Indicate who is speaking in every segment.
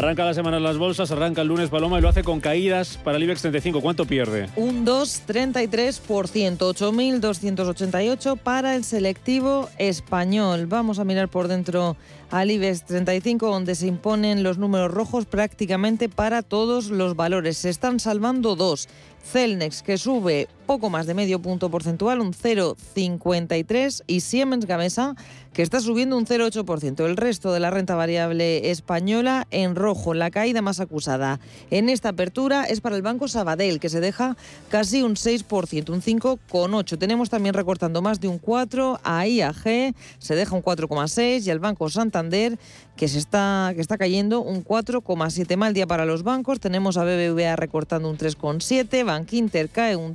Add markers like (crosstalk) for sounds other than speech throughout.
Speaker 1: Arranca la semana las bolsas, arranca el lunes Paloma y lo hace con caídas para el IBEX 35. ¿Cuánto pierde?
Speaker 2: Un 2,33%, 8.288 para el selectivo español. Vamos a mirar por dentro al IBEX 35, donde se imponen los números rojos prácticamente para todos los valores. Se están salvando dos. Celnex, que sube poco más de medio punto porcentual, un 0,53, y Siemens Gamesa, que está subiendo un 0,8%. El resto de la renta variable española en rojo, la caída más acusada en esta apertura es para el Banco Sabadell, que se deja casi un 6%, un 5,8%. Tenemos también recortando más de un 4% a IAG, se deja un 4,6% y el Banco Santander, que, se está, que está cayendo un 4,7%. Mal día para los bancos, tenemos a BBVA recortando un 3,7%, Bank Inter cae un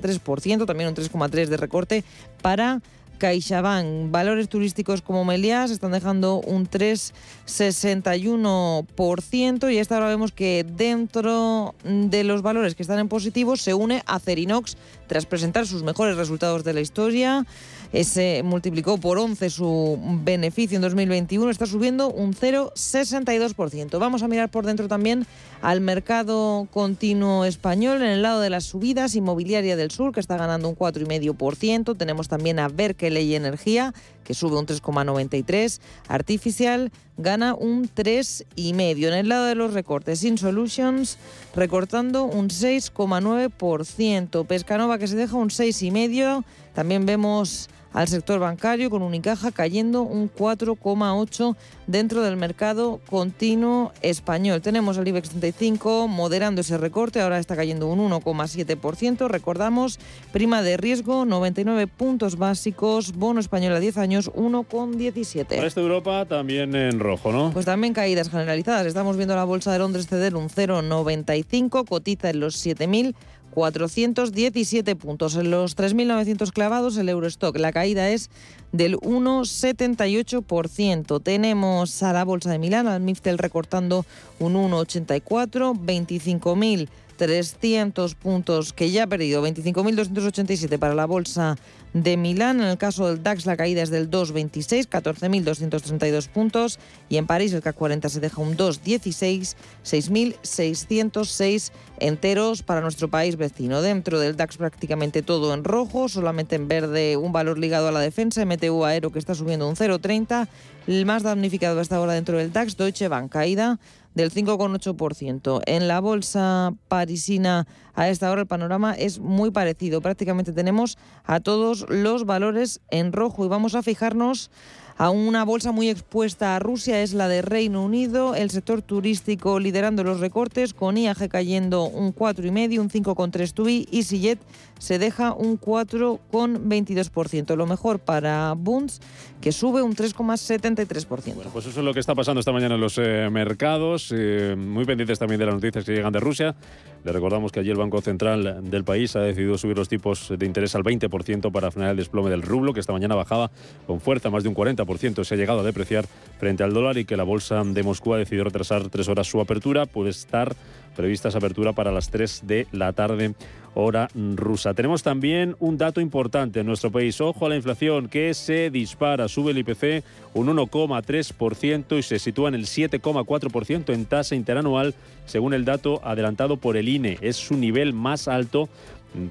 Speaker 2: 3,3%, también un 3,3% de recorte para CaixaBank. Valores turísticos como Meliá están dejando un 3,61% y esta hora vemos que dentro de los valores que están en positivo se une Acerinox tras presentar sus mejores resultados de la historia. Ese multiplicó por 11 su beneficio en 2021, está subiendo un 0,62%. Vamos a mirar por dentro también al mercado continuo español en el lado de las subidas, Inmobiliaria del Sur, que está ganando un 4,5%. Tenemos también a Berkeley Energía, que sube un 3,93%. Artificial gana un 3,5%. En el lado de los recortes, InSolutions recortando un 6,9%. Pescanova que se deja un 6,5%. También vemos al sector bancario con Unicaja cayendo un 4,8 dentro del mercado continuo español. Tenemos el IBEX 35 moderando ese recorte, ahora está cayendo un 1,7%. Recordamos, prima de riesgo 99 puntos básicos, bono español a 10 años 1,17.
Speaker 1: Para esta Europa también en rojo, ¿no?
Speaker 2: Pues también caídas generalizadas. Estamos viendo la bolsa de Londres ceder un 0,95, cotiza en los 7.000 417 puntos. En los 3.900 clavados el Eurostock, la caída es del 1,78%. Tenemos a la Bolsa de Milán, al Miftel recortando un 1,84, 25.300 puntos que ya ha perdido, 25.287 para la Bolsa de Milán. En el caso del DAX la caída es del 2,26, 14.232 puntos. Y en París el CAC 40 se deja un 2,16, 6.606 enteros para nuestro país vecino. Dentro del DAX prácticamente todo en rojo, solamente en verde un valor ligado a la defensa. MTU Aero que está subiendo un 0,30. El más damnificado hasta ahora dentro del DAX, Deutsche Bank, caída del 5,8%. En la bolsa parisina a esta hora el panorama es muy parecido. Prácticamente tenemos a todos los valores en rojo y vamos a fijarnos a una bolsa muy expuesta a Rusia es la de Reino Unido, el sector turístico liderando los recortes, con IAG cayendo un 4,5, un 5,3 TUI y Sillet se deja un 4,22%. Lo mejor para Bunds, que sube un 3,73%.
Speaker 1: Bueno, pues eso es lo que está pasando esta mañana en los eh, mercados, eh, muy pendientes también de las noticias que llegan de Rusia. Le recordamos que allí el Banco Central del país ha decidido subir los tipos de interés al 20% para frenar el desplome del rublo, que esta mañana bajaba con fuerza, más de un 40%. Se ha llegado a depreciar frente al dólar y que la bolsa de Moscú ha decidido retrasar tres horas su apertura. Puede estar prevista esa apertura para las 3 de la tarde hora rusa. Tenemos también un dato importante en nuestro país. Ojo a la inflación que se dispara. Sube el IPC un 1,3% y se sitúa en el 7,4% en tasa interanual, según el dato adelantado por el INE. Es su nivel más alto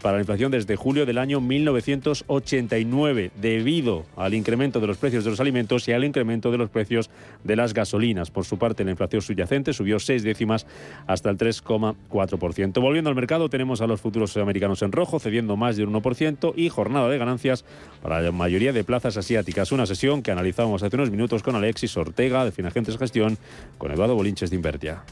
Speaker 1: para la inflación desde julio del año 1989, debido al incremento de los precios de los alimentos y al incremento de los precios de las gasolinas. Por su parte, la inflación subyacente subió seis décimas hasta el 3,4%. Volviendo al mercado, tenemos a los futuros americanos en rojo, cediendo más de un 1% y jornada de ganancias para la mayoría de plazas asiáticas. Una sesión que analizábamos hace unos minutos con Alexis Ortega de Finagentes Gestión, con Eduardo Bolinches de Invertia.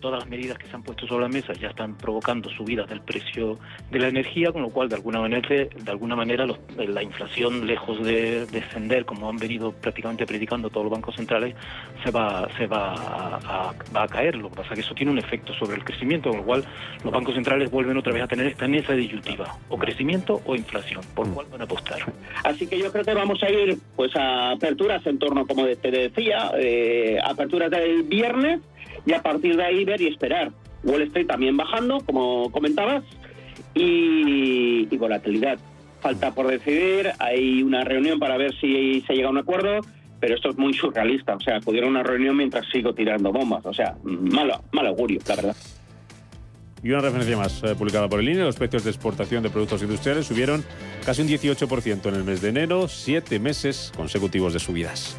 Speaker 3: Todas las medidas que se han puesto sobre la mesa ya están provocando subidas del precio de la energía, con lo cual de alguna manera, de alguna manera la inflación, lejos de descender, como han venido prácticamente predicando todos los bancos centrales, se va, se va a, va a caer. Lo que pasa es que eso tiene un efecto sobre el crecimiento, con lo cual los bancos centrales vuelven otra vez a tener esta mesa disyuntiva, o crecimiento o inflación, por cuál van a apostar.
Speaker 4: Así que yo creo que vamos a ir pues a aperturas en torno, como te decía, eh, aperturas del viernes y a partir de ahí ver y esperar. Wall Street también bajando, como comentabas, y, volatilidad. Falta por decidir, hay una reunión para ver si se llega a un acuerdo, pero esto es muy surrealista. O sea, acudir a una reunión mientras sigo tirando bombas. O sea, malo, mal augurio, la verdad.
Speaker 1: Y una referencia más eh, publicada por el INE, los precios de exportación de productos industriales subieron casi un 18% en el mes de enero, siete meses consecutivos de subidas.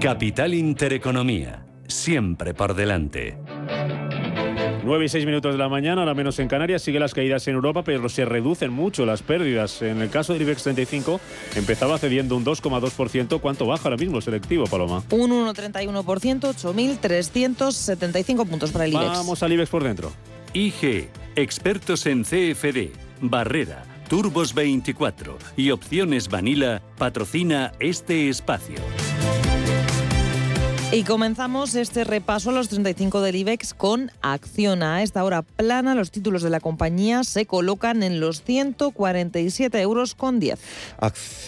Speaker 5: Capital Intereconomía, siempre por delante.
Speaker 1: 9 y 6 minutos de la mañana, ahora menos en Canarias, sigue las caídas en Europa, pero se reducen mucho las pérdidas. En el caso del IBEX 35, empezaba cediendo un 2,2%. ¿Cuánto baja ahora mismo el selectivo, Paloma?
Speaker 2: Un 1,31%, 8.375 puntos para el IBEX.
Speaker 1: Vamos al IBEX por dentro.
Speaker 5: IG, expertos en CFD, Barrera, Turbos 24 y Opciones Vanilla, patrocina este espacio.
Speaker 2: Y comenzamos este repaso a los 35 del IBEX con Acciona. A esta hora plana, los títulos de la compañía se colocan en los 147 euros con 10.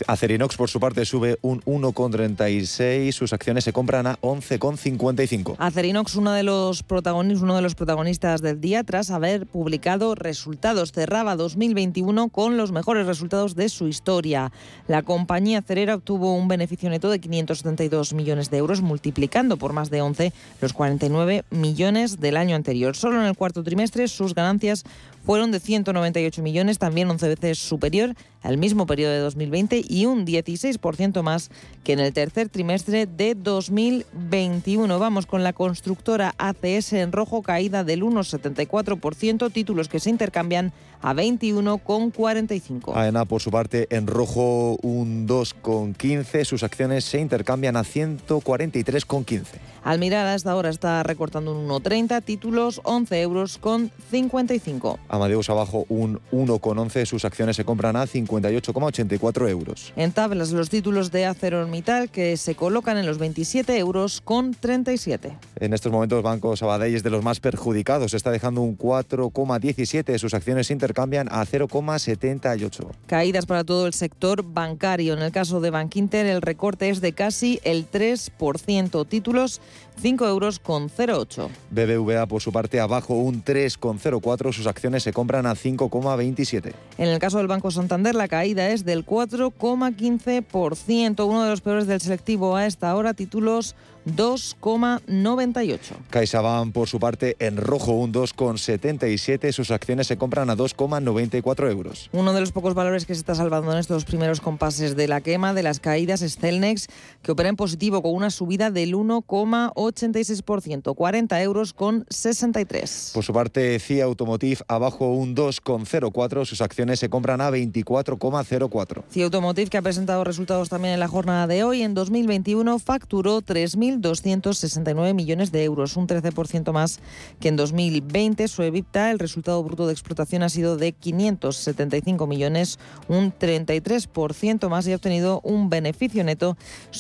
Speaker 6: Acerinox, por su parte, sube un 1,36. Sus acciones se compran a 11,55.
Speaker 2: Acerinox, uno de los protagonistas, uno de los protagonistas del día, tras haber publicado resultados, cerraba 2021 con los mejores resultados de su historia. La compañía acerera obtuvo un beneficio neto de 572 millones de euros, multiplicado por más de 11 los 49 millones del año anterior. Solo en el cuarto trimestre sus ganancias fueron de 198 millones, también 11 veces superior al mismo periodo de 2020 y un 16% más que en el tercer trimestre de 2021. Vamos con la constructora ACS en rojo, caída del 1,74%, títulos que se intercambian a 21,45.
Speaker 6: AENA, por su parte, en rojo un 2,15. Sus acciones se intercambian a 143,15.
Speaker 2: Al mirar hasta ahora está recortando un 1,30, títulos 11 euros con 55.
Speaker 6: Amadeus abajo un 1,11. Sus acciones se compran a 58,84 euros.
Speaker 2: En tablas, los títulos de ArcelorMittal que se colocan en los 27 euros con 37.
Speaker 6: En estos momentos, Banco Sabadell es de los más perjudicados. Está dejando un 4,17. Sus acciones se intercambian a 0,78.
Speaker 2: Caídas para todo el sector bancario. En el caso de Bankinter, el recorte es de casi el 3%. Títulos 5 euros con 08.
Speaker 6: BBVA, por su parte, abajo un 3,04. Sus acciones se compran a 5,27.
Speaker 2: En el caso del Banco Santander, la caída es del 4,15%. Uno de los peores del selectivo a esta hora. Títulos 2,98.
Speaker 6: CaixaBank, por su parte, en rojo un 2,77. Sus acciones se compran a 2,94 euros.
Speaker 2: Uno de los pocos valores que se está salvando en estos primeros compases de la quema de las caídas es Celnex, que opera en positivo con una subida del 1,86%, 40 euros con 63.
Speaker 6: Por su parte, CIA Automotive abajo un 2,04. Sus acciones se compran a 24,04.
Speaker 2: CIA Automotive, que ha presentado resultados también en la jornada de hoy, en 2021 facturó 3.000 269 millones de euros, un 13% más que en 2020. Su EBITDA, el resultado bruto de explotación, ha sido de 575 millones, un 33% más y ha obtenido un beneficio neto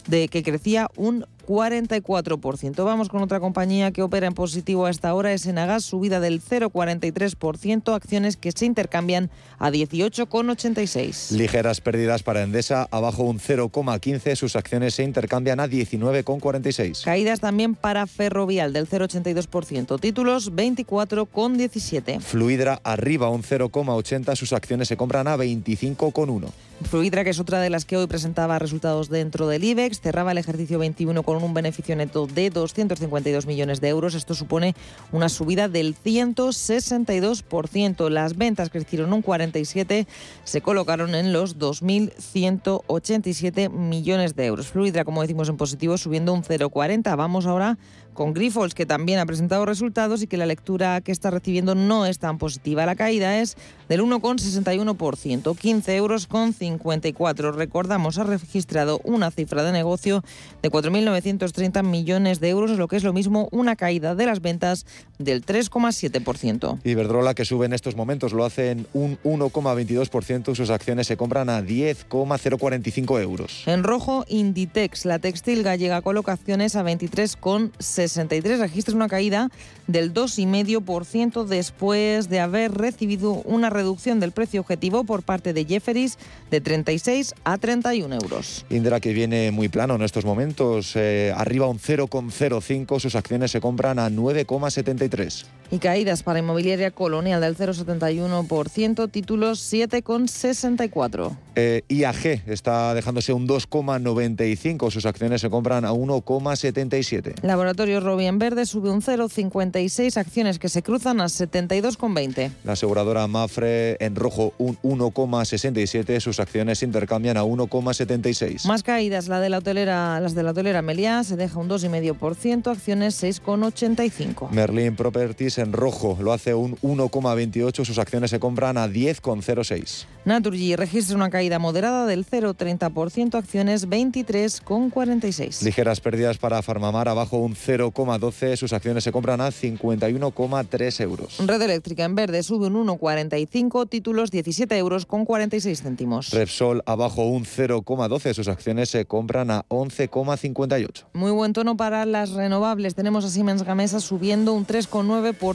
Speaker 2: de que crecía un 44%. Vamos con otra compañía que opera en positivo a esta hora, es Enagas, subida del 0,43%, acciones que se intercambian a 18,86.
Speaker 6: Ligeras pérdidas para Endesa, abajo un 0,15, sus acciones se intercambian a 19,46.
Speaker 2: Caídas también para Ferrovial del 0,82%, títulos 24,17.
Speaker 6: Fluidra arriba un 0,80, sus acciones se compran a 25,1.
Speaker 2: Fluidra, que es otra de las que hoy presentaba resultados dentro del IBEX, cerraba el ejercicio 21 con un beneficio neto de 252 millones de euros. Esto supone una subida del 162%. Las ventas crecieron un 47%, se colocaron en los 2.187 millones de euros. Fluidra, como decimos en positivo, subiendo un 0,40. Vamos ahora con Grifols, que también ha presentado resultados y que la lectura que está recibiendo no es tan positiva. La caída es del 1,61%, 15 euros con 54. Recordamos, ha registrado una cifra de negocio de 4.930 millones de euros, lo que es lo mismo una caída de las ventas del 3,7%.
Speaker 6: Iberdrola, que sube en estos momentos, lo hace en un 1,22%. Sus acciones se compran a 10,045 euros.
Speaker 2: En rojo, Inditex, la textil gallega coloca acciones a 23,60 63 registra una caída del 2,5% después de haber recibido una reducción del precio objetivo por parte de Jefferies de 36 a 31 euros.
Speaker 6: Indra que viene muy plano en estos momentos, eh, arriba un 0,05, sus acciones se compran a 9,73.
Speaker 2: Y caídas para Inmobiliaria Colonial del 0,71%, títulos 7,64.
Speaker 6: Eh, IAG está dejándose un 2,95, sus acciones se compran a 1,77.
Speaker 2: Laboratorio Robi en verde sube un 0,56, acciones que se cruzan a 72,20.
Speaker 6: La aseguradora Mafre en rojo un 1,67, sus acciones intercambian a 1,76.
Speaker 2: Más caídas, la de la hotelera, las de la hotelera Meliá se deja un 2,5%, acciones 6,85.
Speaker 6: Merlin Properties en rojo lo hace un 1,28, sus acciones se compran a 10,06.
Speaker 2: Naturgy registra una caída moderada del 0,30%, acciones 23,46.
Speaker 6: Ligeras pérdidas para Farmamar, abajo un 0,12, sus acciones se compran a 51,3 euros.
Speaker 2: Red Eléctrica en verde sube un 1,45, títulos 17 euros con 46 céntimos.
Speaker 6: Repsol abajo un 0,12, sus acciones se compran a 11,58.
Speaker 2: Muy buen tono para las renovables, tenemos a Siemens Gamesa subiendo un 3,9%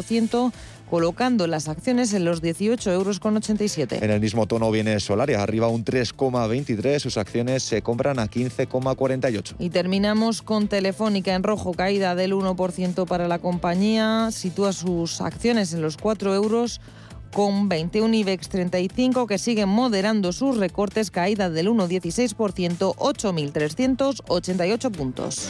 Speaker 2: colocando las acciones en los 18,87 euros.
Speaker 6: En el mismo tono viene Solaria, arriba un 3,23, sus acciones se compran a 15,48.
Speaker 2: Y terminamos con Telefónica en rojo, caída del 1% para la compañía, sitúa sus acciones en los 4 euros con 21 IBEX 35 que siguen moderando sus recortes, caída del 1,16%, 8.388 puntos.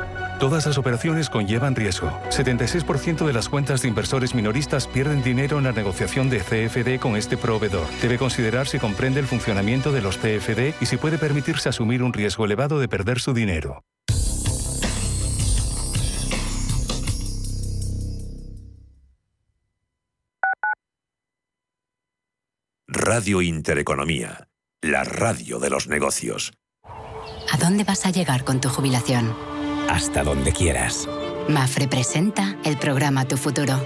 Speaker 7: Todas las operaciones conllevan riesgo. 76% de las cuentas de inversores minoristas pierden dinero en la negociación de CFD con este proveedor. Debe considerar si comprende el funcionamiento de los CFD y si puede permitirse asumir un riesgo elevado de perder su dinero.
Speaker 8: Radio Intereconomía, la radio de los negocios.
Speaker 9: ¿A dónde vas a llegar con tu jubilación?
Speaker 10: Hasta donde quieras.
Speaker 9: Mafre presenta el programa Tu Futuro,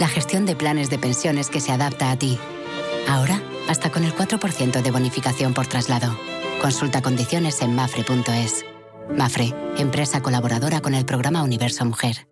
Speaker 9: la gestión de planes de pensiones que se adapta a ti. Ahora, hasta con el 4% de bonificación por traslado. Consulta condiciones en mafre.es. Mafre, empresa colaboradora con el programa Universo Mujer.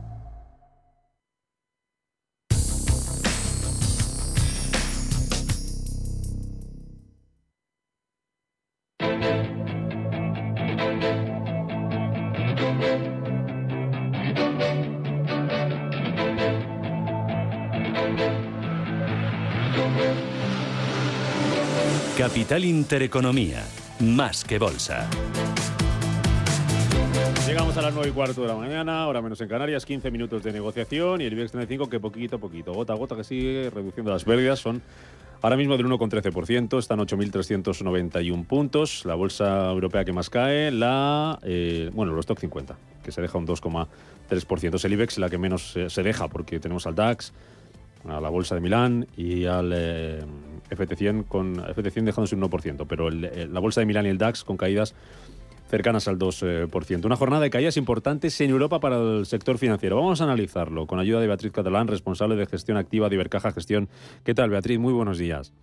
Speaker 11: Capital Intereconomía, más que bolsa.
Speaker 1: Llegamos a las 9 y cuarto de la mañana, ahora menos en Canarias, 15 minutos de negociación y el IBEX 35 que poquito a poquito, gota a gota que sigue reduciendo. Las pérdidas, son ahora mismo del 1,13%, están 8.391 puntos, la bolsa europea que más cae, la, eh, bueno, el stock 50, que se deja un 2,3%, es el IBEX la que menos se deja porque tenemos al DAX, a la bolsa de Milán y al eh, FT100 con FT100 dejándose un 1%, pero la bolsa de Milán y el DAX con caídas cercanas al 2%. Una jornada de caídas importantes en Europa para el sector financiero. Vamos a analizarlo con ayuda de Beatriz Catalán, responsable de gestión activa de Ibercaja Gestión. ¿Qué tal, Beatriz? Muy buenos días.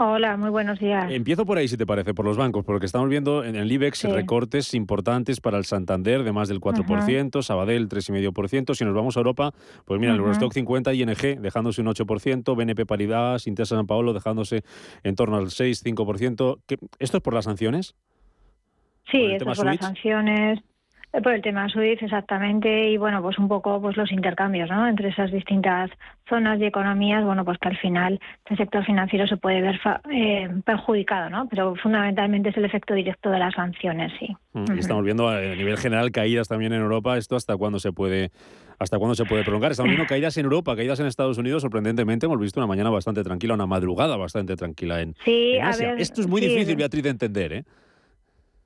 Speaker 12: Hola, muy buenos días.
Speaker 1: Empiezo por ahí, si te parece, por los bancos, porque estamos viendo en el IBEX recortes importantes para el Santander de más del 4%, Sabadell 3,5%. Si nos vamos a Europa, pues mira, el Eurostock 50 ING dejándose un 8%, BNP Paribas, Intesa San Paolo dejándose en torno al 6-5%. ¿Esto es por las sanciones?
Speaker 12: Sí, esto por las sanciones, por el tema SWIFT, exactamente, y bueno, pues un poco pues los intercambios, ¿no? Entre esas distintas zonas y economías, bueno, pues que al final el sector financiero se puede ver eh, perjudicado, ¿no? Pero fundamentalmente es el efecto directo de las sanciones, sí.
Speaker 1: Mm, y estamos viendo a nivel general caídas también en Europa, esto hasta cuándo se puede hasta cuándo se puede prolongar. Estamos viendo caídas en Europa, caídas en Estados Unidos, sorprendentemente hemos visto una mañana bastante tranquila, una madrugada bastante tranquila en,
Speaker 12: sí,
Speaker 1: Asia. Esto es muy difícil, Beatriz, de entender, ¿eh?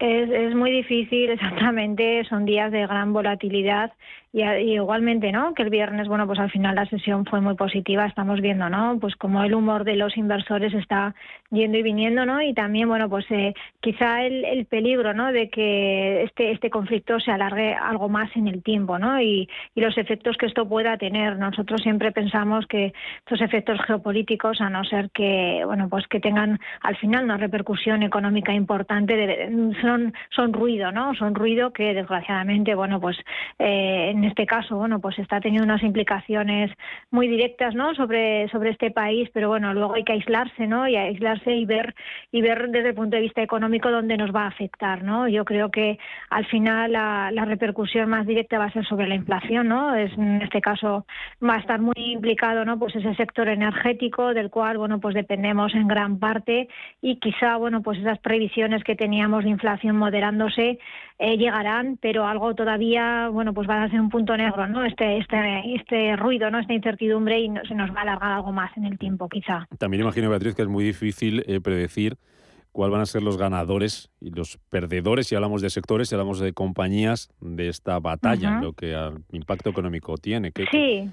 Speaker 12: Es, es muy difícil, (laughs) exactamente, son días de gran volatilidad y, igualmente, ¿no? Que el viernes, bueno, pues al final la sesión fue muy positiva, estamos viendo, ¿no? Pues como el humor de los inversores está yendo y viniendo, ¿no? Y también, bueno, pues eh, quizá el, el, peligro, ¿no? De que este, este conflicto se alargue algo más en el tiempo, ¿no? Y, y los efectos que esto pueda tener. Nosotros siempre pensamos que estos efectos geopolíticos, a no ser que, bueno, pues que tengan al final una repercusión económica importante, son, son ruido, ¿no? Son ruido que desgraciadamente, bueno, pues eh, en este caso, bueno, pues está teniendo unas implicaciones muy directas, ¿no? Sobre, sobre este país, pero bueno, luego hay que aislarse, ¿no? Y aislarse y ver, y ver desde el punto de vista económico dónde nos va a afectar, ¿no? Yo creo que al final la, la repercusión más directa va a ser sobre la inflación, ¿no? Es, en este caso va a estar muy implicado, ¿no? Pues ese sector energético del cual, bueno, pues dependemos en gran parte y quizá, bueno, pues esas previsiones que teníamos de inflación moderándose eh, llegarán, pero algo todavía, bueno, pues va a ser un punto negro, ¿no? Este, este, este ruido, ¿no? Esta incertidumbre y se nos va a alargar algo más en el tiempo, quizá.
Speaker 1: También imagino, Beatriz, que es muy difícil eh, predecir cuáles van a ser los ganadores y los perdedores, si hablamos de sectores, si hablamos de compañías, de esta batalla, lo que al impacto económico tiene.
Speaker 12: sí.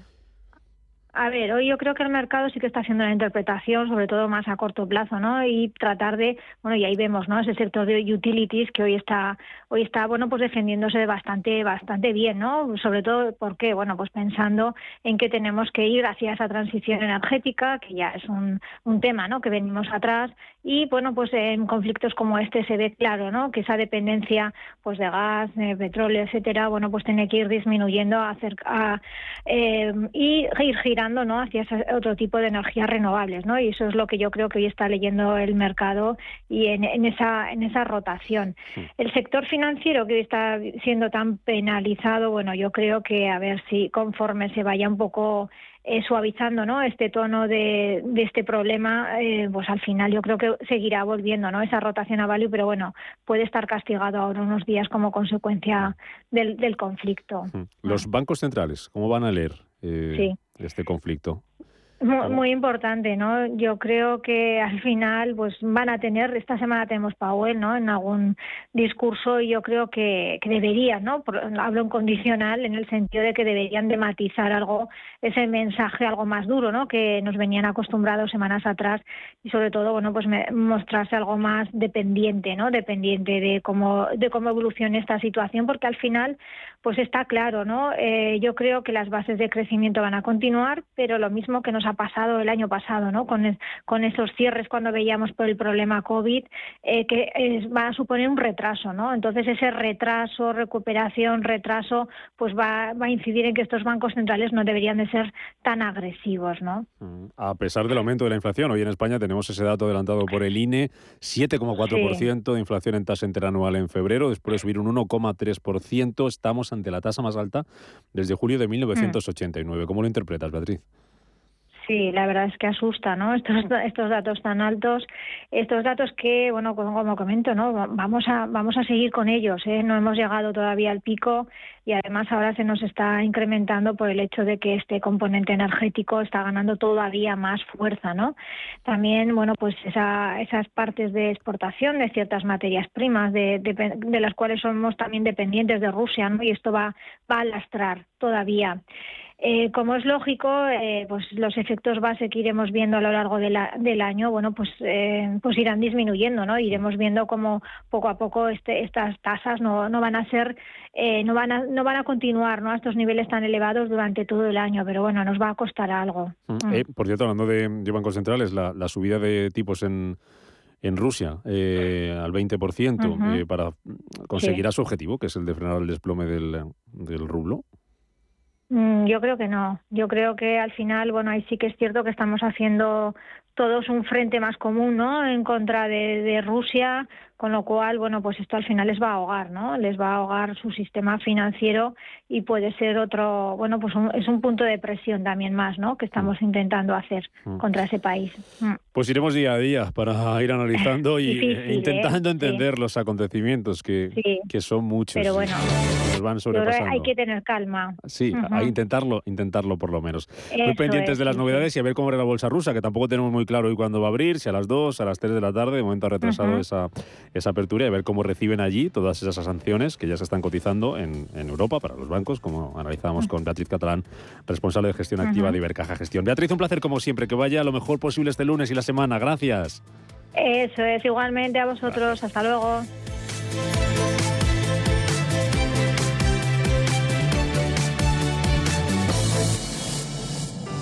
Speaker 12: A ver, hoy yo creo que el mercado sí que está haciendo una interpretación, sobre todo más a corto plazo, ¿no? Y tratar de, bueno, y ahí vemos, ¿no? Ese sector de utilities que hoy está, hoy está, bueno, pues defendiéndose bastante, bastante bien, ¿no? Sobre todo porque, bueno, pues pensando en que tenemos que ir hacia esa transición energética, que ya es un, un tema, ¿no? Que venimos atrás y, bueno, pues en conflictos como este se ve claro, ¿no? Que esa dependencia, pues de gas, de petróleo, etcétera, bueno, pues tiene que ir disminuyendo a, a eh, y ir girando ¿no? hacia otro tipo de energías renovables, ¿no? Y eso es lo que yo creo que hoy está leyendo el mercado y en, esa en esa rotación. El sector financiero que hoy está siendo tan penalizado, bueno, yo creo que a ver si conforme se vaya un poco eh, suavizando ¿no? este tono de, de este problema, eh, pues al final yo creo que seguirá volviendo ¿no? esa rotación a value, pero bueno, puede estar castigado ahora unos días como consecuencia del, del conflicto.
Speaker 1: Los bancos centrales, ¿cómo van a leer eh, este conflicto?
Speaker 12: Muy, importante, ¿no? Yo creo que al final, pues van a tener, esta semana tenemos Powell, ¿no? En algún discurso y yo creo que, que deberían, ¿no? hablo en condicional en el sentido de que deberían de matizar algo, ese mensaje algo más duro, ¿no? Que nos venían acostumbrados semanas atrás y sobre todo, bueno, pues mostrarse algo más dependiente, ¿no? Dependiente de cómo, de cómo evolucione esta situación, porque al final, pues está claro, ¿no? Eh, yo creo que las bases de crecimiento van a continuar, pero lo mismo que nos ha pasado el año pasado, ¿no? Con, con esos cierres cuando veíamos por el problema COVID, eh, que va a suponer un retraso, ¿no? Entonces ese retraso, recuperación, retraso, pues va, va a incidir en que estos bancos centrales no deberían de ser tan agresivos, ¿no?
Speaker 1: Mm, a pesar del aumento de la inflación, hoy en España tenemos ese dato adelantado por el INE, 7,4% de inflación en tasa interanual en febrero, después de subir un 1,3%, estamos ante la tasa más alta desde julio de 1989. ¿Cómo lo interpretas, Beatriz?
Speaker 12: Sí, la verdad es que asusta, ¿no? (laughs) Estos, estos datos tan altos, estos datos que, bueno, como, como comento, ¿no? Vamos a, vamos a seguir con ellos, ¿eh? No hemos llegado todavía al pico y además ahora se nos está incrementando por el hecho de que este componente energético está ganando todavía más fuerza, ¿no? También, bueno, pues esa, esas partes de exportación de ciertas materias primas, de, de, de las cuales somos también dependientes de Rusia, ¿no? Y esto va, va a lastrar todavía. Eh, como es lógico, eh, pues los efectos base que iremos viendo a lo largo de la, del año, bueno, pues, eh, pues irán disminuyendo, ¿no? Iremos viendo cómo poco a poco este, estas tasas no, no van a ser, eh, no van a, no van a continuar, ¿no? A estos niveles tan elevados durante todo el año, pero bueno, nos va a costar algo.
Speaker 1: Mm. Eh, por cierto, hablando de, de bancos centrales, la, la subida de tipos en en Rusia eh, al 20% uh -huh. eh, para conseguirá sí. su objetivo, que es el de frenar el desplome del, del rublo.
Speaker 12: Mm, yo creo que no. Yo creo que al final, bueno, ahí sí que es cierto que estamos haciendo todos un frente más común, ¿no? En contra de, de, Rusia, con lo cual, bueno, pues esto al final les va a ahogar, ¿no? Les va a ahogar su sistema financiero y puede ser otro, bueno, pues un, es un punto de presión también más, ¿no? Que estamos intentando hacer mm. contra ese país. Mm.
Speaker 1: Pues iremos día a día para ir analizando y (laughs) Difícil, e intentando ¿eh? entender sí. los acontecimientos que, sí. que son muchos.
Speaker 12: Pero bueno,
Speaker 1: nos van sobrepasando.
Speaker 12: hay que tener calma.
Speaker 1: Sí, uh -huh. hay intentarlo, intentarlo por lo menos. Eso muy pendientes es, de las novedades y a ver cómo era la bolsa rusa, que tampoco tenemos muy claro hoy cuándo va a abrir, si a las 2, a las 3 de la tarde, de momento ha retrasado uh -huh. esa, esa apertura y a ver cómo reciben allí todas esas sanciones que ya se están cotizando en, en Europa para los bancos, como analizábamos uh -huh. con Beatriz Catalán, responsable de gestión activa de Ibercaja Gestión. Beatriz, un placer como siempre, que vaya lo mejor posible este lunes y la semana. Gracias.
Speaker 12: Eso es, igualmente a vosotros. Gracias. Hasta luego.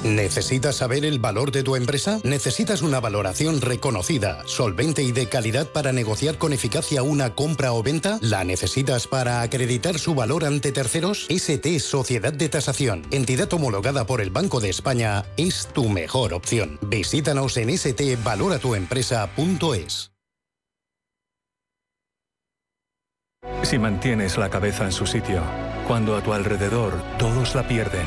Speaker 13: ¿Necesitas saber el valor de tu empresa? ¿Necesitas una valoración reconocida, solvente y de calidad para negociar con eficacia una compra o venta? ¿La necesitas para acreditar su valor ante terceros? ST Sociedad de Tasación, entidad homologada por el Banco de España, es tu mejor opción. Visítanos en stvaloratuempresa.es.
Speaker 7: Si mantienes la cabeza en su sitio, cuando a tu alrededor todos la pierden,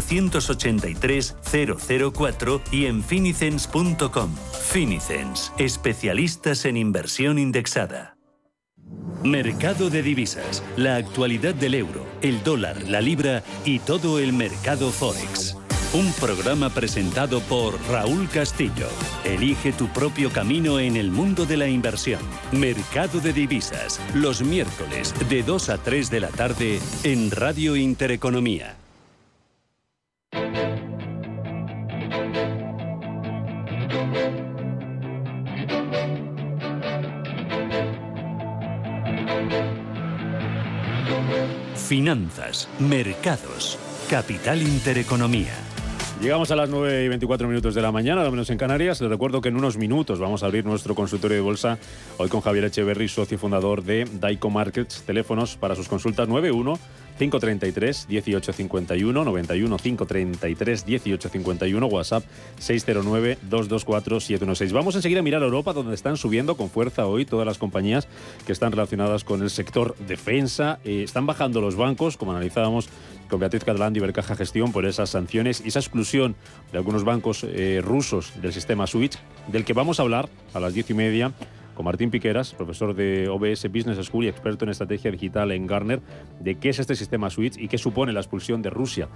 Speaker 5: 483 004 y en finicens.com. Finicens, especialistas en inversión indexada. Mercado de divisas, la actualidad del euro, el dólar, la libra y todo el mercado forex. Un programa presentado por Raúl Castillo. Elige tu propio camino en el mundo de la inversión. Mercado de divisas, los miércoles de 2 a 3 de la tarde en Radio Intereconomía. Finanzas, mercados, capital intereconomía.
Speaker 1: Llegamos a las 9 y 24 minutos de la mañana, al menos en Canarias. Les recuerdo que en unos minutos vamos a abrir nuestro consultorio de bolsa, hoy con Javier Echeverry, socio fundador de Daico Markets. Teléfonos para sus consultas 91 533 1851 91 533 1851 WhatsApp 609 224 716. Vamos enseguida a mirar a Europa donde están subiendo con fuerza hoy todas las compañías que están relacionadas con el sector defensa. Eh, están bajando los bancos, como analizábamos con Beatriz Catalán de Gestión por esas sanciones y esa exclusión de algunos bancos eh, rusos del sistema SWIFT, del que vamos a hablar a las diez y media con Martín Piqueras, profesor de OBS Business School y experto en estrategia digital en Garner, de qué es este sistema SWIFT y qué supone la expulsión de Rusia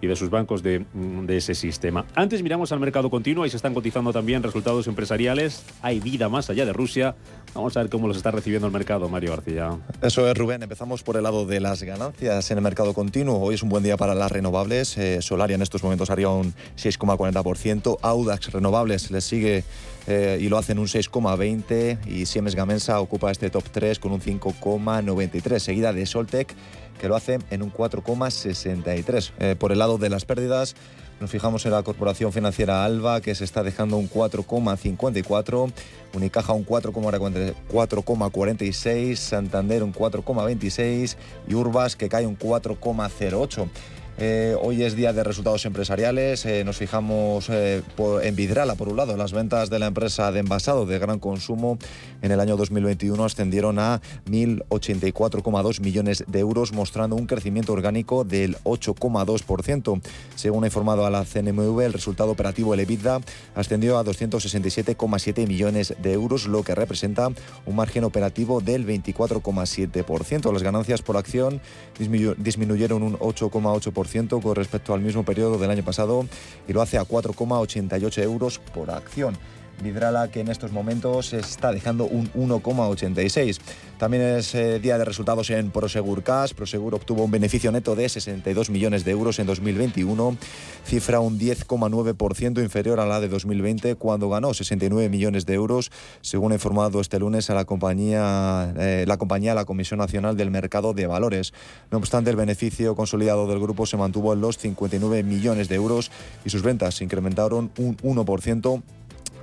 Speaker 1: y de sus bancos de, mm, de ese sistema. Antes miramos al mercado continuo y se están cotizando también resultados empresariales. Hay vida más allá de Rusia. Vamos a ver cómo los está recibiendo el mercado, Mario García.
Speaker 6: Eso es, Rubén. Empezamos por el lado de las ganancias en el mercado continuo. Hoy es un buen día para las renovables. Eh, Solaria en estos momentos haría un 6,40%. Audax Renovables les sigue eh, y lo hacen un 6,20% y Siemens Gamesa ocupa este top 3 con un 5,93%, seguida de Soltec que lo hace en un 4,63%. Eh, por el lado de las pérdidas, nos fijamos en la corporación financiera Alba, que se está dejando un 4,54, Unicaja un 4,46, Santander un 4,26 y Urbas que cae un 4,08. Eh, hoy es día de resultados empresariales. Eh, nos fijamos eh, en Vidrala, por un lado. Las ventas de la empresa de envasado de gran consumo en el año 2021 ascendieron a 1.084,2 millones de euros, mostrando un crecimiento orgánico del 8,2%. Según ha informado a la CNMV, el resultado operativo, el EBITDA, ascendió a 267,7 millones de euros, lo que representa un margen operativo del 24,7%. Las ganancias por acción disminuyeron un 8,8% con respecto al mismo periodo del año pasado y lo hace a 4,88 euros por acción. Vidrala que en estos momentos está dejando un 1,86. También es eh, día de resultados en Prosegur Cash. Prosegur obtuvo un beneficio neto de 62 millones de euros en 2021, cifra un 10,9% inferior a la de 2020 cuando ganó 69 millones de euros, según ha informado este lunes a la compañía, eh, la compañía, la Comisión Nacional del Mercado de Valores. No obstante, el beneficio consolidado del grupo se mantuvo en los 59 millones de euros y sus ventas se incrementaron un 1%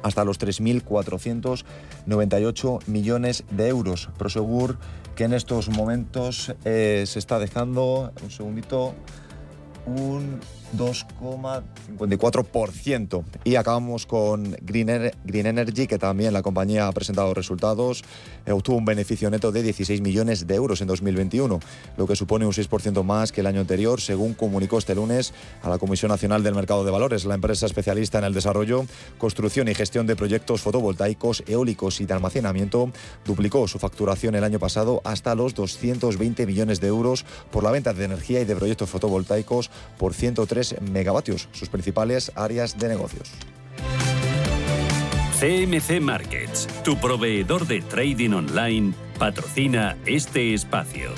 Speaker 6: hasta los 3.498 millones de euros. Prosegur que en estos momentos eh, se está dejando, un segundito, un 2,54%. Y acabamos con Green, Energy, que también la compañía ha presentado resultados. Eh, obtuvo un beneficio neto de 16 millones de euros en 2021, lo que supone un 6% más que el año anterior, según comunicó este lunes a la Comisión Nacional del Mercado de Valores. La empresa especialista en el desarrollo, construcción y gestión de proyectos fotovoltaicos, eólicos y de almacenamiento duplicó su facturación el año pasado hasta los 220 millones de euros por la venta de energía y de proyectos fotovoltaicos por 103 megavatios, sus principales áreas de negocios.
Speaker 5: CMC Markets, tu proveedor de trading online, patrocina este espacio.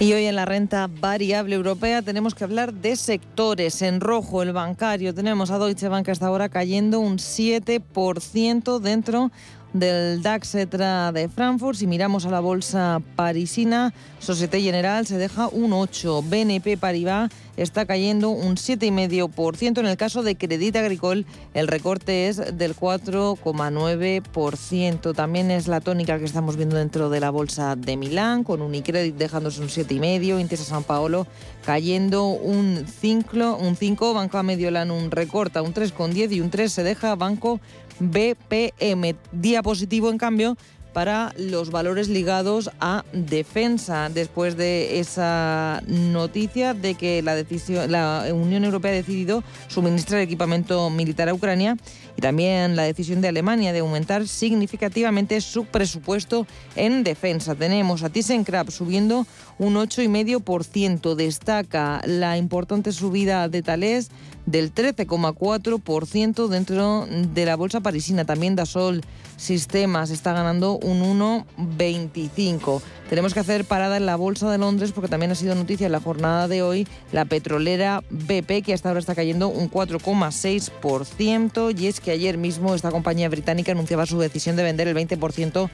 Speaker 2: Y hoy en la renta variable europea tenemos que hablar de sectores. En rojo, el bancario, tenemos a Deutsche Bank hasta ahora cayendo un 7% dentro del DAX de Frankfurt. Si miramos a la bolsa parisina, Societe General se deja un 8, BNP Paribas está cayendo un 7,5%. En el caso de Credit Agricole, el recorte es del 4,9%. También es la tónica que estamos viendo dentro de la bolsa de Milán, con Unicredit dejándose un 7,5%, Intesa San Paolo cayendo un 5, un 5 Banco Mediolan un recorta un 3,10 y un 3 se deja Banco BPM. Día positivo, en cambio, para los valores ligados a defensa, después de esa noticia de que la, decisión, la Unión Europea ha decidido suministrar equipamiento militar a Ucrania y también la decisión de Alemania de aumentar significativamente su presupuesto en defensa. Tenemos a ThyssenKrupp subiendo un 8,5%. Destaca la importante subida de Thales del 13,4% dentro de la bolsa parisina. También Dasol Sistemas está ganando un 1,25%. Tenemos que hacer parada en la Bolsa de Londres porque también ha sido noticia en la jornada de hoy la petrolera BP que hasta ahora está cayendo un 4,6% y es que ayer mismo esta compañía británica anunciaba su decisión de vender el 20%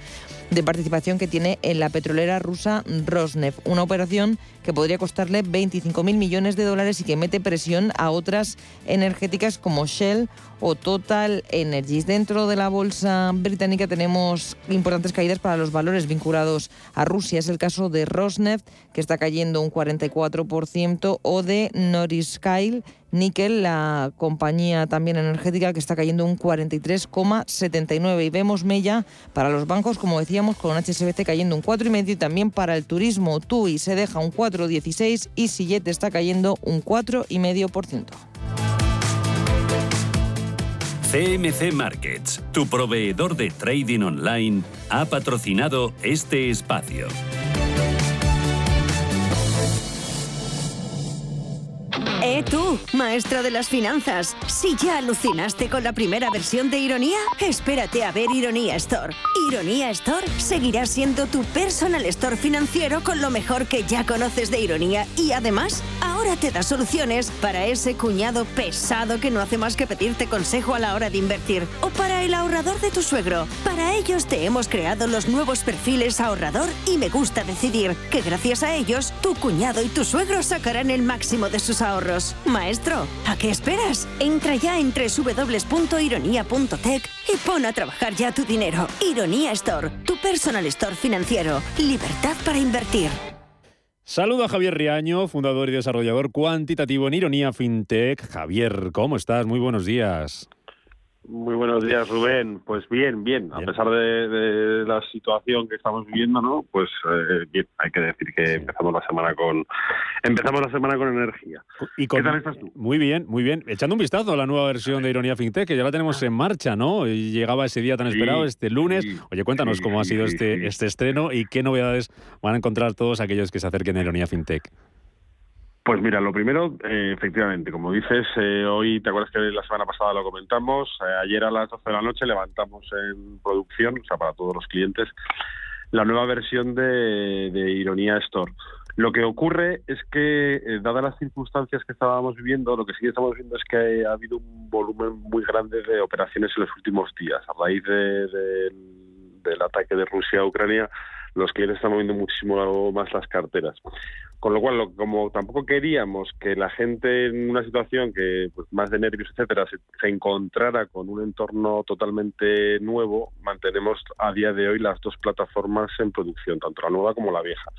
Speaker 2: de participación que tiene en la petrolera rusa Rosneft, una operación que podría costarle 25.000 millones de dólares y que mete presión a otras energéticas como Shell o Total Energies. Dentro de la bolsa británica tenemos importantes caídas para los valores vinculados a Rusia. Es el caso de Rosneft, que está cayendo un 44%, o de Noriskyl Nickel, la compañía también energética que está cayendo un 43,79. Y vemos Mella para los bancos, como decíamos, con HSBC cayendo un 4,5 y también para el turismo TUI se deja un 4,16 y Sillete está cayendo un 4,5%.
Speaker 5: CMC Markets, tu proveedor de trading online, ha patrocinado este espacio.
Speaker 14: Eh, tú, maestro de las finanzas. Si ya alucinaste con la primera versión de Ironía, espérate a ver Ironía Store. Ironía Store seguirá siendo tu personal store financiero con lo mejor que ya conoces de Ironía y además, ahora te da soluciones para ese cuñado pesado que no hace más que pedirte consejo a la hora de invertir o para el ahorrador de tu suegro. Para ellos te hemos creado los nuevos perfiles ahorrador y me gusta decidir que gracias a ellos tu cuñado y tu suegro sacarán el máximo de sus ahorros. Maestro, ¿a qué esperas? Entra ya en www.ironia.tech y pon a trabajar ya tu dinero. Ironía Store, tu personal store financiero. Libertad para invertir.
Speaker 1: Saludo a Javier Riaño, fundador y desarrollador cuantitativo en Ironía FinTech. Javier, ¿cómo estás? Muy buenos días.
Speaker 15: Muy buenos días, Rubén. Pues bien, bien. A pesar de, la situación que estamos viviendo, ¿no? Pues eh, bien. Hay que decir que empezamos la semana con empezamos la semana con energía.
Speaker 1: ¿Qué tal estás tú? Muy bien, muy bien. Echando un vistazo a la nueva versión de Ironía FinTech, que ya la tenemos en marcha, ¿no? Y llegaba ese día tan esperado, este lunes. Oye, cuéntanos cómo ha sido este, este estreno y qué novedades van a encontrar todos aquellos que se acerquen a Ironía FinTech.
Speaker 15: Pues mira, lo primero, eh, efectivamente, como dices, eh, hoy, ¿te acuerdas que la semana pasada lo comentamos? Eh, ayer a las 12 de la noche levantamos en producción, o sea, para todos los clientes, la nueva versión de, de Ironía Store. Lo que ocurre es que, dadas las circunstancias que estábamos viviendo, lo que sí estamos viendo es que ha habido un volumen muy grande de operaciones en los últimos días. A raíz del ataque de Rusia a Ucrania, los clientes están moviendo muchísimo más las carteras. Con lo cual, como tampoco queríamos que la gente en una situación que pues, más de nervios, etcétera, se, encontrara con un entorno totalmente nuevo, mantenemos a día de hoy las dos plataformas en producción, tanto la nueva como la vieja,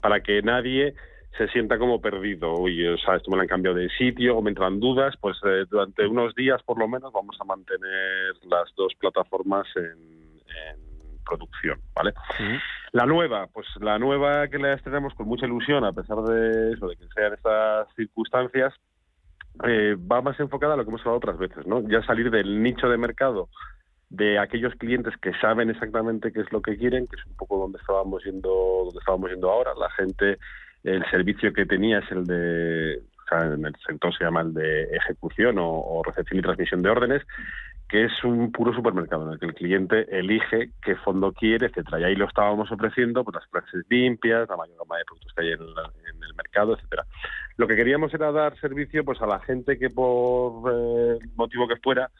Speaker 15: para que nadie se sienta como perdido. Oye, o sea, esto me lo han cambiado de sitio o me entran dudas, pues eh, durante unos días por lo menos vamos a mantener las dos plataformas en, producción, ¿vale? La nueva, pues la nueva que la estrenamos con mucha ilusión, a pesar de eso, de que sean estas circunstancias, eh, va más enfocada a lo que hemos hablado otras veces, ¿no? Ya salir del nicho de mercado de aquellos clientes que saben exactamente qué es lo que quieren, que es un poco donde estábamos yendo, donde estábamos yendo ahora. La gente, el servicio que tenía es el de, o sea, en el sector se llama el de ejecución o recepción y transmisión de órdenes, que es un puro supermercado en el que el cliente elige qué fondo quiere, etcétera. Y ahí lo estábamos ofreciendo, pues las clases limpias, la mayor gama de productos que hay en, el mercado, etcétera. Lo que queríamos era dar servicio pues a la gente que por eh, motivo que fuera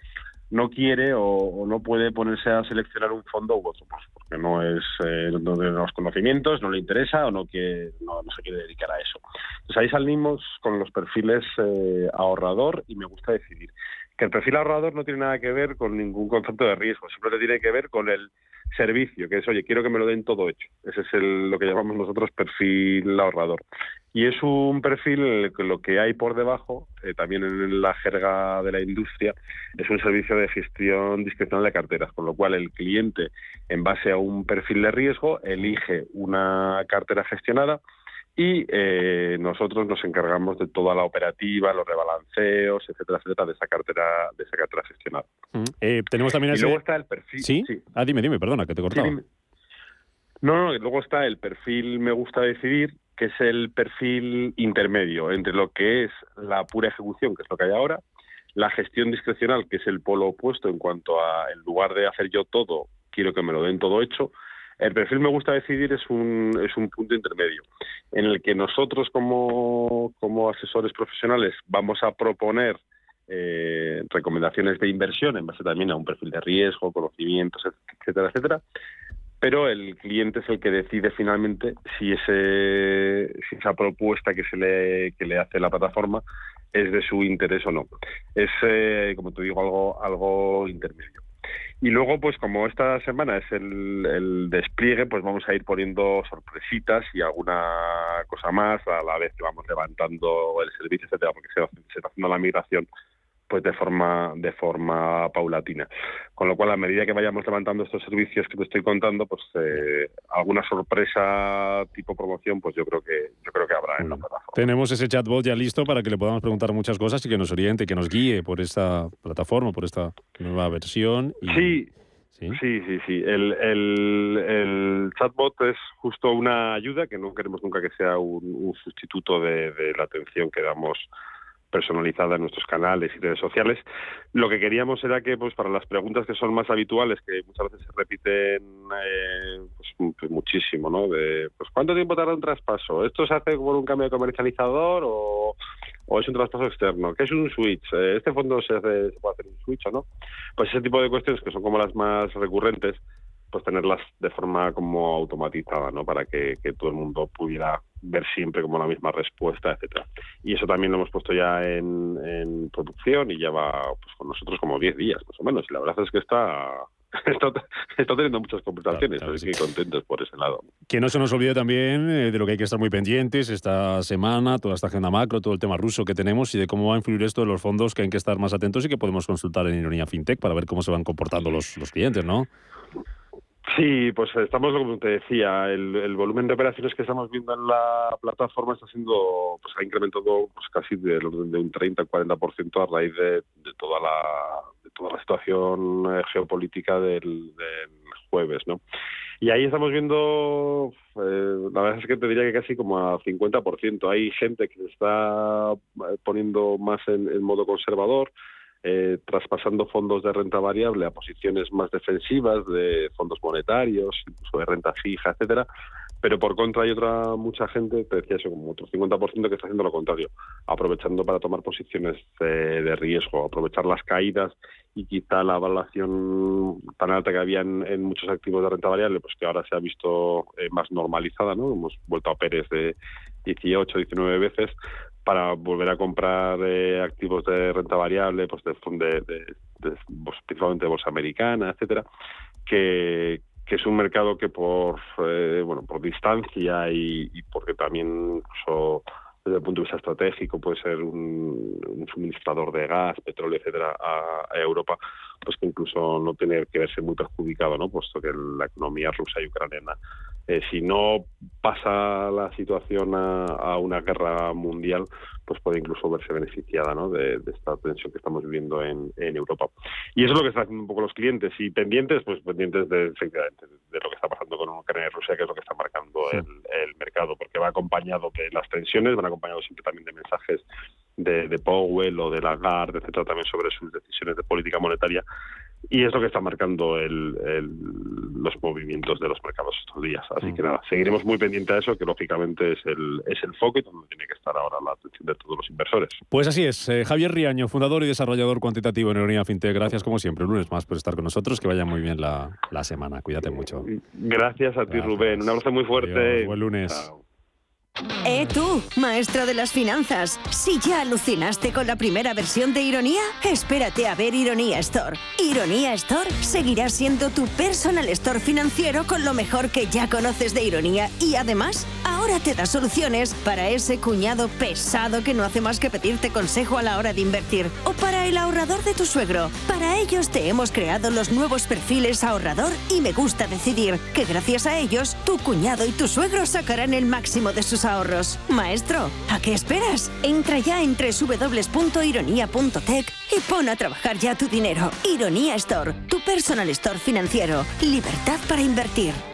Speaker 15: no quiere o, no puede ponerse a seleccionar un fondo u otro, pues porque no es eh, no de los conocimientos, no le interesa o no, que, no, se quiere dedicar a eso. Entonces ahí salimos con los perfiles eh, ahorrador y me gusta decidir que el perfil ahorrador no tiene nada que ver con ningún concepto de riesgo, simplemente tiene que ver con el servicio, que es, oye, quiero que me lo den todo hecho. Ese es el, lo que llamamos nosotros perfil ahorrador. Y es un perfil que lo que hay por debajo, eh, también en la jerga de la industria, es un servicio de gestión discrecional de carteras, con lo cual el cliente, en base a un perfil de riesgo, elige una cartera gestionada y eh, nosotros nos encargamos de toda la operativa, los rebalanceos, etcétera, etcétera, de esa cartera, de esa cartera gestionada.
Speaker 1: Eh, tenemos también
Speaker 15: y luego está el perfil.
Speaker 1: ¿Sí? Ah, dime, dime, perdona, que te he cortado.
Speaker 15: no, no, luego está el perfil me gusta decidir, que es el perfil intermedio entre lo que es la pura ejecución, que es lo que hay ahora, la gestión discrecional, que es el polo opuesto en cuanto a, en lugar de hacer yo todo, quiero que me lo den todo hecho, el perfil me gusta decidir es un, es un punto intermedio en el que nosotros como, como asesores profesionales vamos a proponer eh, recomendaciones de inversión en base también a un perfil de riesgo, conocimientos, etcétera, etcétera. Pero el cliente es el que decide finalmente si, ese, si esa propuesta que se le, que le hace la plataforma es de su interés o no. Es, eh, como te digo, algo, algo intermedio. Y luego, pues como esta semana es el, despliegue, pues vamos a ir poniendo sorpresitas y alguna cosa más a la vez que vamos levantando el servicio, etcétera, porque se, está haciendo la migración pues de forma de forma paulatina. Con lo cual a medida que vayamos levantando estos servicios que te estoy contando pues eh, alguna sorpresa tipo promoción pues yo creo que yo creo que habrá en la plataforma.
Speaker 1: Tenemos ese chatbot ya listo para que le podamos preguntar muchas cosas y que nos oriente que nos guíe por esta plataforma por esta nueva versión
Speaker 15: sí. Sí, sí, sí. El, el, el, chatbot es justo una ayuda que no queremos nunca que sea un, sustituto de, de, la atención que damos personalizada en nuestros canales y redes sociales. Lo que queríamos era que, pues, para las preguntas que son más habituales, que muchas veces se repiten eh, pues, pues, muchísimo, ¿no? De, pues, ¿cuánto tiempo tarda un traspaso? ¿Esto se hace por un cambio de comercializador o, es un traspaso externo? ¿Qué es un switch? Eh, ¿Este fondo se, hace, se puede hacer un switch o no? Pues ese tipo de cuestiones que son como las más recurrentes, pues tenerlas de forma como automatizada, ¿no? Para que, todo el mundo pudiera ver siempre como la misma respuesta, etcétera. Y eso también lo hemos puesto ya en, producción y lleva pues, con nosotros como 10 días, más o menos. Y la verdad es que está (laughs) está, teniendo muchas conversaciones, así que contentos por ese lado.
Speaker 1: Que no se nos olvide también eh, de lo que hay que estar muy pendientes esta semana, toda esta agenda macro, todo el tema ruso que tenemos y de cómo va a influir esto en los fondos que hay que estar más atentos y que podemos consultar en Ironía FinTech para ver cómo se van comportando los, los clientes, ¿no?
Speaker 15: Sí, pues estamos, como te decía, el, volumen de operaciones que estamos viendo en la plataforma está siendo, pues ha incrementado pues casi del orden de un 30-40% a raíz de, toda la de toda la situación eh, geopolítica del, jueves, ¿no? Y ahí estamos viendo, eh, la verdad es que te diría que casi como a 50%. Hay gente que se está eh, poniendo más en modo conservador, eh, traspasando fondos de renta variable a posiciones más defensivas de fondos monetarios, incluso de renta fija, etcétera. Pero por contra hay otra mucha gente, te decía eso, como otro 50% que está haciendo lo contrario, aprovechando para tomar posiciones de, riesgo, aprovechar las caídas y quizá la evaluación tan alta que había en, muchos activos de renta variable, pues que ahora se ha visto eh, más normalizada, ¿no? Hemos vuelto a Pérez de 18, 19 veces, para volver a comprar eh, activos de renta variable, pues de, de, de, pues, principalmente bolsa americana, etcétera, que, es un mercado que por eh, bueno por distancia y, y porque también incluso desde el punto de vista estratégico puede ser un, suministrador de gas, petróleo, etcétera, a, Europa, pues que incluso no tiene que verse muy perjudicado, ¿no? Puesto que la economía rusa y ucraniana, eh, si no pasa la situación a, una guerra mundial, pues puede incluso verse beneficiada ¿no? de, esta tensión que estamos viviendo en, Europa. Y eso es lo que están haciendo un poco los clientes. Y pendientes, pues pendientes de, efectivamente, de lo que está pasando con Ucrania y Rusia, que es lo que está marcando el, mercado, porque va acompañado de las tensiones, van acompañados siempre también de mensajes de, de Powell o de Lagarde, etcétera, también sobre sus decisiones de política monetaria y es lo que está marcando el, los movimientos de los mercados estos días. Así que mm. nada, seguiremos muy pendientes de eso, que lógicamente es el, es el foco y donde tiene que estar ahora la atención de todos los inversores.
Speaker 1: Pues así es. Eh, Javier Riaño, fundador y desarrollador cuantitativo en Neuronía FinTech, gracias como siempre, un lunes más por estar con nosotros. Que vaya muy bien la, semana. Cuídate mucho.
Speaker 15: Gracias a ti, Rubén. Un abrazo muy fuerte.
Speaker 1: buen lunes.
Speaker 14: ¿Eh tú, maestro de las finanzas? Si ya alucinaste con la primera versión de Ironía, espérate a ver Ironía Store. Ironía Store seguirá siendo tu personal store financiero con lo mejor que ya conoces de Ironía y además ahora te da soluciones para ese cuñado pesado que no hace más que pedirte consejo a la hora de invertir o para el ahorrador de tu suegro. Para ellos te hemos creado los nuevos perfiles ahorrador y me gusta decidir que gracias a ellos tu cuñado y tu suegro sacarán el máximo de sus ahorros. Maestro, ¿a qué esperas? Entra ya en www.ironia.tech y pon a trabajar ya tu dinero. Ironía Store, tu personal store financiero. Libertad para invertir.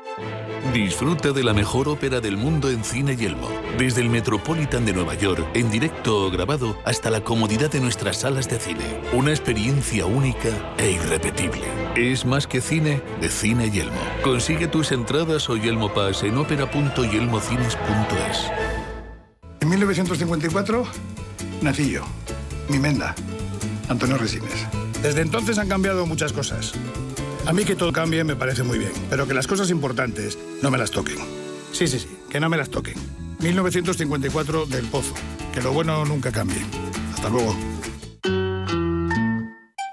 Speaker 16: Disfruta de la mejor ópera del mundo en Cine Yelmo. Desde el Metropolitan de Nueva York, en directo o grabado, hasta la comodidad de nuestras salas de cine. Una experiencia única e irrepetible. Es más que cine de Cine Yelmo. Consigue tus entradas o Yelmo Pass en ópera.yelmocines.es.
Speaker 17: En 1954 nací yo, mi menda, Antonio Resines. Desde entonces han cambiado muchas cosas. A mí que todo cambie me parece muy bien, pero que las cosas importantes no me las toquen. Sí, sí, sí, que no me las toquen. 1954 del Pozo. Que lo bueno nunca cambie. Hasta luego.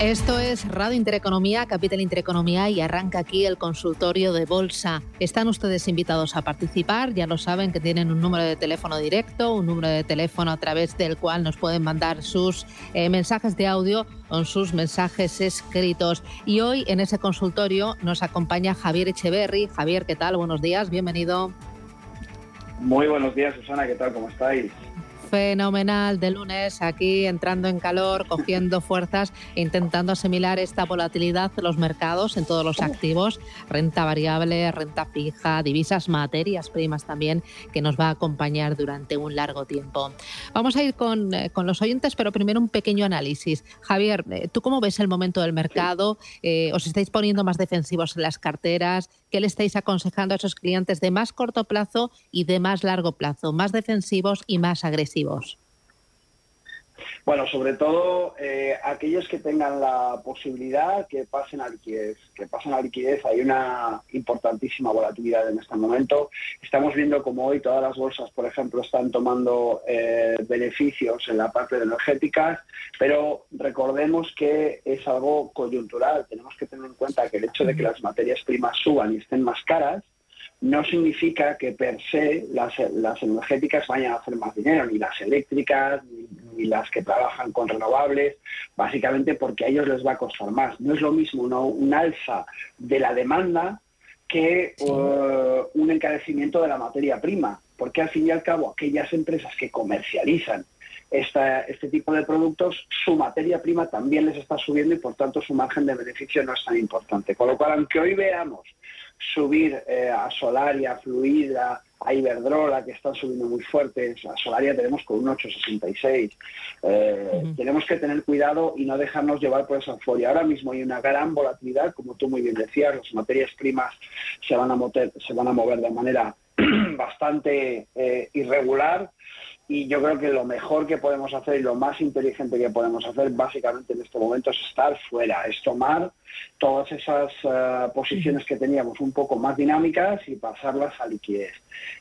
Speaker 18: Esto es Radio Intereconomía, Capital Intereconomía y arranca aquí el consultorio de bolsa. Están ustedes invitados a participar, ya lo saben que tienen un número de teléfono directo, un número de teléfono a través del cual nos pueden mandar sus eh, mensajes de audio o sus mensajes escritos. Y hoy en ese consultorio nos acompaña Javier Echeverry. Javier, ¿qué tal? Buenos días, bienvenido.
Speaker 19: Muy buenos días, Susana, ¿qué tal? ¿Cómo estáis?
Speaker 18: Fenomenal de lunes, aquí entrando en calor, cogiendo fuerzas, intentando asimilar esta volatilidad de los mercados en todos los activos, renta variable, renta fija, divisas, materias primas también, que nos va a acompañar durante un largo tiempo. Vamos a ir con, eh, con los oyentes, pero primero un pequeño análisis. Javier, eh, ¿tú cómo ves el momento del mercado? Eh, ¿Os estáis poniendo más defensivos en las carteras? ¿Qué le estáis aconsejando a esos clientes de más corto plazo y de más largo plazo, más defensivos y más agresivos?
Speaker 19: Bueno, sobre todo eh, aquellos que tengan la posibilidad que pasen a liquidez, que pasen a liquidez. Hay una importantísima volatilidad en este momento. Estamos viendo como hoy todas las bolsas, por ejemplo, están tomando eh, beneficios en la parte de energéticas, pero recordemos que es algo coyuntural. Tenemos que tener en cuenta que el hecho de que las materias primas suban y estén más caras no significa que per se las, las energéticas vayan a hacer más dinero, ni las eléctricas, ni, las que trabajan con renovables, básicamente porque a ellos les va a costar más. No es lo mismo un alza de la demanda que uh, un encarecimiento de la materia prima, porque al fin y al cabo aquellas empresas que comercializan esta, este tipo de productos, su materia prima también les está subiendo y por tanto su margen de beneficio no es tan importante. Con lo cual, aunque hoy veamos subir eh, a Solaria, a Fluida, a Iberdrola, que están subiendo muy fuertes, a Solaria tenemos con un 8,66. Eh, tenemos que tener cuidado y no dejarnos llevar por esa euforia. Ahora mismo hay una gran volatilidad, como tú muy bien decías, las materias primas se van a, mover, se van a mover de manera (clears throat) bastante eh, irregular y yo creo que lo mejor que podemos hacer y lo más inteligente que podemos hacer básicamente en este momento es estar fuera, es tomar todas esas eh, posiciones que teníamos un poco más dinámicas y pasarlas a liquidez.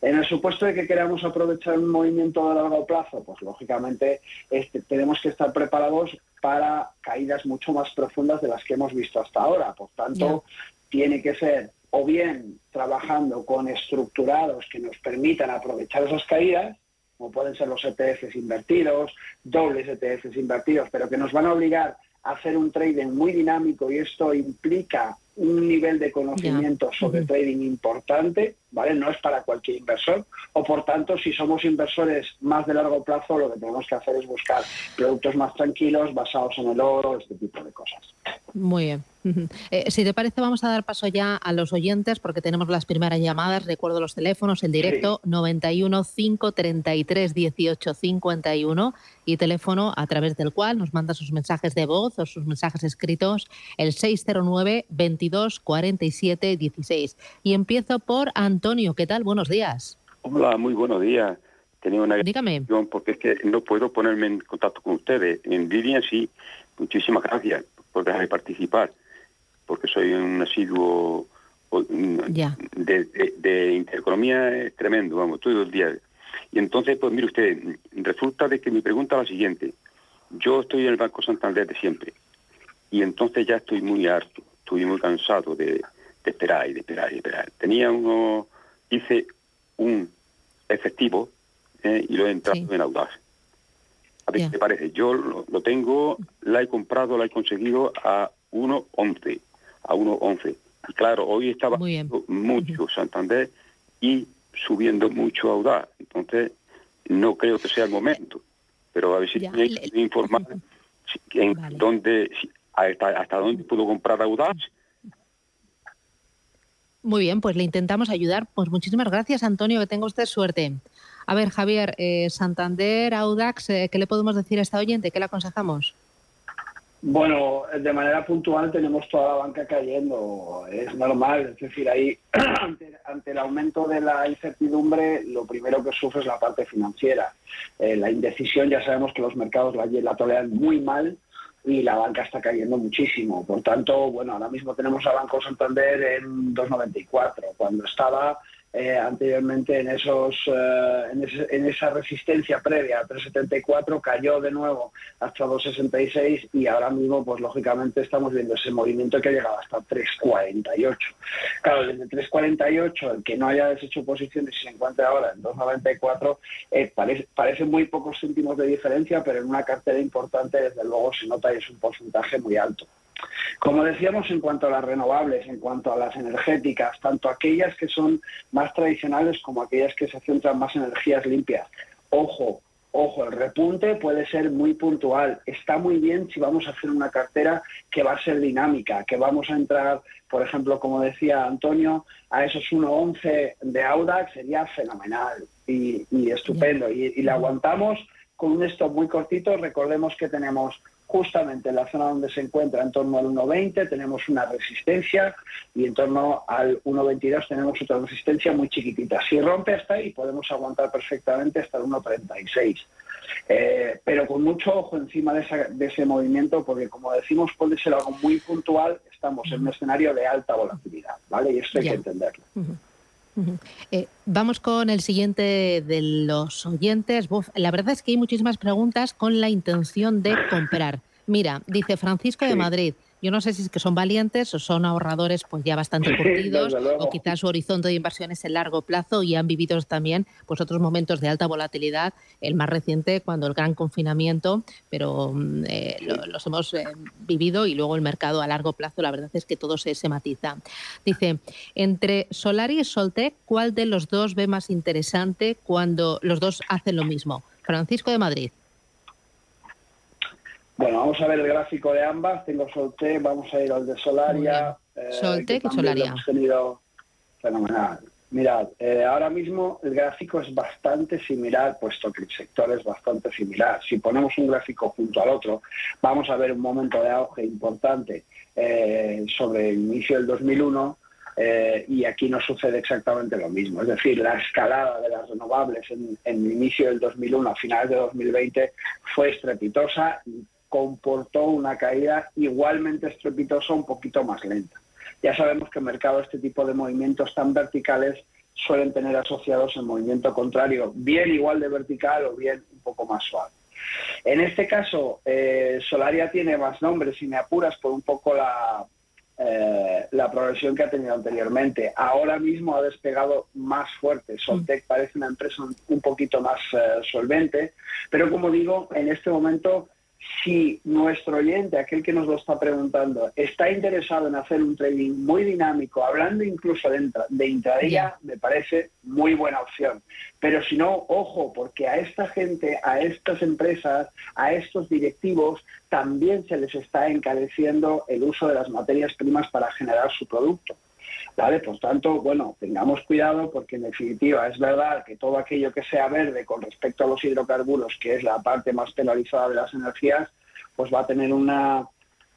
Speaker 19: En el supuesto de que queramos aprovechar un movimiento a largo plazo, pues lógicamente este, tenemos que estar preparados para caídas mucho más profundas de las que hemos visto hasta ahora. Por tanto, tiene que ser o bien trabajando con estructurados que nos permitan aprovechar esas caídas, como pueden ser los ETFs invertidos, dobles ETFs invertidos, pero que nos van a obligar a hacer un trading muy dinámico y esto implica un nivel de conocimiento sobre trading importante, ¿vale? No es para cualquier inversor, o por tanto, si somos inversores más de largo plazo, lo que tenemos que hacer es buscar productos más tranquilos, basados en el oro, este tipo de cosas.
Speaker 18: Muy bien. Eh, si te parece, vamos a dar paso ya a los oyentes porque tenemos las primeras llamadas. Recuerdo los teléfonos, el directo 91 533 18 51 y teléfono a través del cual nos manda sus mensajes de voz o sus mensajes escritos el 609 22 47 16. Y empiezo por Antonio. ¿Qué tal? Buenos días.
Speaker 20: Hola, muy buenos días. Tenía una
Speaker 18: Dígame.
Speaker 20: porque es que no puedo ponerme en contacto con ustedes. En línea sí. Muchísimas gracias por dejar de participar porque soy un asiduo de, de, intereconomía es tremendo, vamos, todo el día. Y entonces, pues mire usted, resulta de que mi pregunta es la siguiente. Yo estoy en el Banco Santander de siempre y entonces ya estoy muy harto, estoy muy cansado de, esperar y de esperar y de esperar. Tenía uno, hice un efectivo eh, y lo he entrado en Audaz. A ver qué te parece. Yo lo, tengo, la he comprado, la he conseguido a 1.11. A 1.11. Y claro, hoy estaba mucho Santander y subiendo mucho Audaz. Entonces, no creo que sea el momento. Pero a ver si me informar en dónde, hasta, hasta dónde puedo comprar Audaz
Speaker 18: muy bien, pues le intentamos ayudar. Pues muchísimas gracias, Antonio, que tenga usted suerte. A ver, Javier, eh, Santander, Audax, eh, ¿qué le podemos decir a esta oyente? ¿Qué le aconsejamos?
Speaker 19: Bueno, de manera puntual tenemos toda la banca cayendo, es normal, es decir, ahí (clears throat) ante, el aumento de la incertidumbre, lo primero que sufre es la parte financiera. Eh, la indecisión, ya sabemos que los mercados la, la toleran muy mal, y la banca está cayendo muchísimo. Por tanto, bueno, ahora mismo tenemos a Banco Santander en 2,94, cuando estaba eh, anteriormente en, esos, eh, en, esa resistencia previa a 3,74, cayó de nuevo hasta 2,66 y ahora mismo, pues lógicamente estamos viendo ese movimiento que ha llegado hasta 3,48. Claro, desde 3,48, el que no haya deshecho posiciones y se encuentra ahora en 2,94, eh, parece, parece muy pocos céntimos de diferencia, pero en una cartera importante, desde luego, se nota y es un porcentaje muy alto. Como decíamos, en cuanto a las renovables, en cuanto a las energéticas, tanto aquellas que son más tradicionales como aquellas que se centran más en energías limpias. Ojo, ojo, el repunte puede ser muy puntual. Está muy bien si vamos a hacer una cartera que va a ser dinámica, que vamos a entrar, por ejemplo, como decía Antonio, a esos 1.11 de Audax, sería fenomenal y, estupendo. Y, y le aguantamos con un stop muy cortito. Recordemos que tenemos justamente en la zona donde se encuentra en torno al 1,20 tenemos una resistencia y en torno al 1,22 tenemos otra resistencia muy chiquitita. Si rompe hasta ahí podemos aguantar perfectamente hasta el 1,36. Eh, pero con mucho ojo encima de, ese movimiento porque como decimos puede ser algo muy puntual, estamos en un escenario de alta volatilidad, ¿vale? Y esto hay que entenderlo.
Speaker 18: Eh, vamos con el siguiente de los oyentes. la verdad es que hay muchísimas preguntas con la intención de comprar. Mira, dice Francisco de Madrid, yo no sé si es que son valientes o son ahorradores pues ya bastante (laughs) curtidos o quizás su horizonte de inversión es el largo plazo y han vivido también pues otros momentos de alta volatilidad, el más reciente cuando el gran confinamiento, pero mm, eh, los hemos eh, vivido y luego el mercado a largo plazo, la verdad es que todo se, se matiza. Dice, entre Solari y Soltec, ¿cuál de los dos ve más interesante cuando los dos hacen lo mismo? Francisco de Madrid.
Speaker 19: Bueno, vamos a ver el gráfico de ambas. Tengo Soltec, vamos a ir al de Solaria.
Speaker 18: Eh, Soltec y Solaria.
Speaker 19: Hemos tenido fenomenal. Mirad, eh, ahora mismo el gráfico es bastante similar, puesto que el sector es bastante similar. Si ponemos un gráfico junto al otro, vamos a ver un momento de auge importante eh, sobre el inicio del 2001 y aquí no sucede exactamente lo mismo. Es decir, la escalada de las renovables en, en, el inicio del 2001 a finales de 2020 fue estrepitosa comportó una caída igualmente estrepitosa, un poquito más lenta. Ya sabemos que en mercado este tipo de movimientos tan verticales suelen tener asociados el movimiento contrario, bien igual de vertical o bien un poco más suave. En este caso, eh, Solaria tiene más nombres, y me apuras por un poco la, eh, la progresión que ha tenido anteriormente. Ahora mismo ha despegado más fuerte. Soltec parece una empresa un, poquito más eh, solvente, pero como digo, en este momento si nuestro oyente, aquel que nos lo está preguntando, está interesado en hacer un trading muy dinámico, hablando incluso de, de intradía, me parece muy buena opción. Pero si no, ojo, porque a esta gente, a estas empresas, a estos directivos, también se les está encareciendo el uso de las materias primas para generar su producto. ¿Vale? Por tanto, bueno, tengamos cuidado porque en definitiva es verdad que todo aquello que sea verde con respecto a los hidrocarburos, que es la parte más penalizada de las energías, pues va a tener una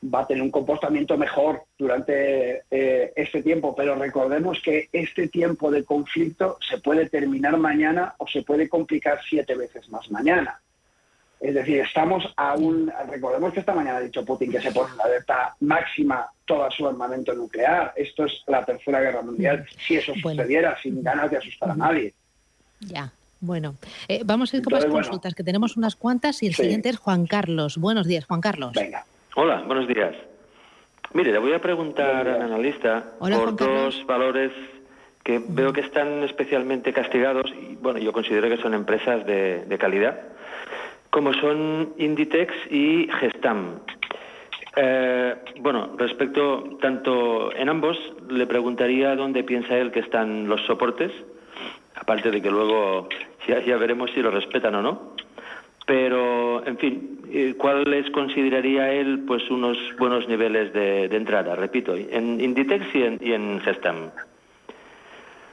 Speaker 19: va a tener un comportamiento mejor durante eh, este tiempo, pero recordemos que este tiempo de conflicto se puede terminar mañana o se puede complicar siete veces más mañana. Es decir, estamos aún, recordemos que esta mañana ha dicho Putin que se pone en la alerta máxima todo su armamento nuclear. Esto es la tercera guerra mundial, si eso sucediera, sin ganas de asustar a nadie.
Speaker 18: Ya. Bueno, eh, vamos a ir con las consultas, que tenemos unas cuantas y el siguiente es Juan Carlos. Buenos días, Juan Carlos.
Speaker 19: Venga.
Speaker 21: Hola, buenos días. Mire, le voy a preguntar al analista por dos valores que veo que están especialmente castigados y, bueno, yo considero que son empresas de calidad como son Inditex y Gestam. Eh, bueno, respecto tanto en ambos, le preguntaría dónde piensa él que están los soportes, aparte de que luego ya, ya veremos si lo respetan o no. Pero, en fin, eh, ¿cuáles consideraría él pues unos buenos niveles de, entrada? Repito, en Inditex y en, y en Gestam.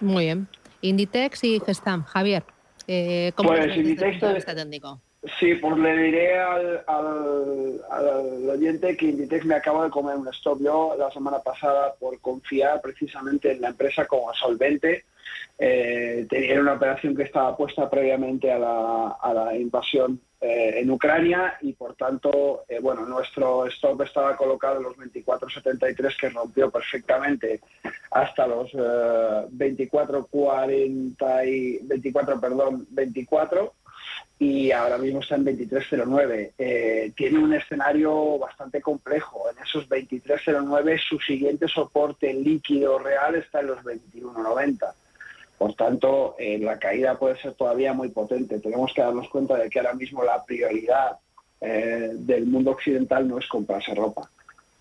Speaker 18: Muy bien. Inditex y Gestam. Javier, eh, ¿cómo
Speaker 19: pues Inditex técnico? Sí, pues le diré al, al, oyente que Inditex me acaba de comer un stop yo la semana pasada por confiar precisamente en la empresa como solvente. Eh, tenía una operación que estaba puesta previamente a la, a la invasión eh, en Ucrania y por tanto, eh, bueno, nuestro stop estaba colocado en los 24.73 que rompió perfectamente hasta los 24.40 y 24, perdón, 24 y ahora mismo está en 23.09. Eh, tiene un escenario bastante complejo. En esos 23.09 su siguiente soporte líquido real está en los 21.90. Por tanto, eh, la caída puede ser todavía muy potente. Tenemos que darnos cuenta de que ahora mismo la prioridad eh, del mundo occidental no es comprarse ropa.